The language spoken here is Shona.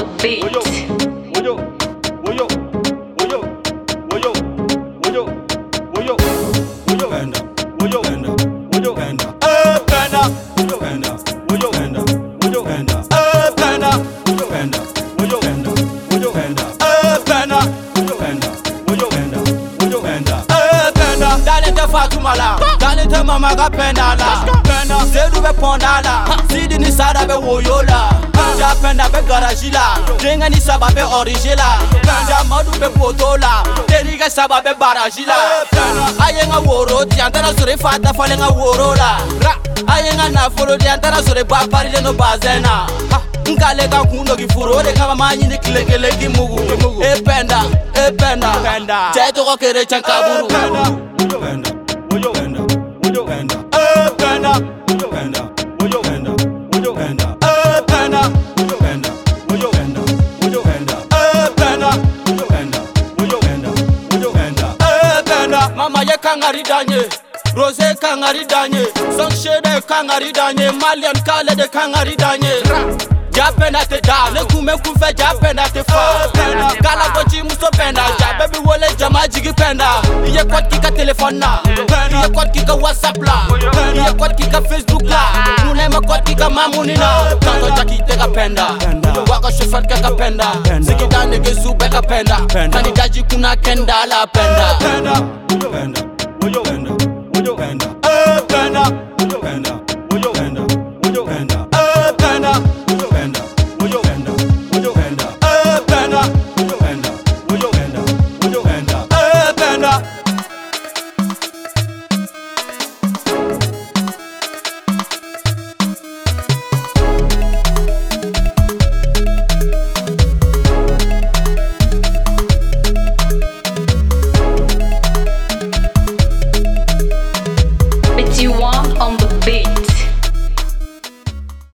the eh, eh, eh, beat. Mama ka pendala, pendala. Zelu be pondala, Sidi ni sada be woyola ndiya fɛnda bɛ garazi la denkɛ ni saba bɛ ɔrizi la fɛnda madu bɛ poto la terikɛ saba bɛ barazi la a ye ŋa woro di an taara sori fa dafalen ŋa woro la a ye ŋa nafolo di an taara sori ba parilen do bazɛn na n kale ka kun dɔ k'i furu o de kama maa ɲini kile kelen k'i mugu e pɛnda e pɛnda cɛ tɔgɔ kerecɛn kaburu. rose kangari danye sonshede kangari danye malian kale de kangari danye japena te da le kume kufe japena te fa penda kala kochi muso penda ja bebi wole jama jigi penda iye kwat kika telefona iye kwat kika whatsapp la iye kwat kika facebook la makoti kama munina tanto jakite kapenda moyo wako shofat kakapenda sikitandeke sube kapenda kanitaji kuna kenda la penda penda, penda. Oyo, penda. Oyo, penda. Eh, penda. Oyo, penda. Oyo, penda. Oyo, penda. Eh, penda. Oyo, penda. what you want on the beat.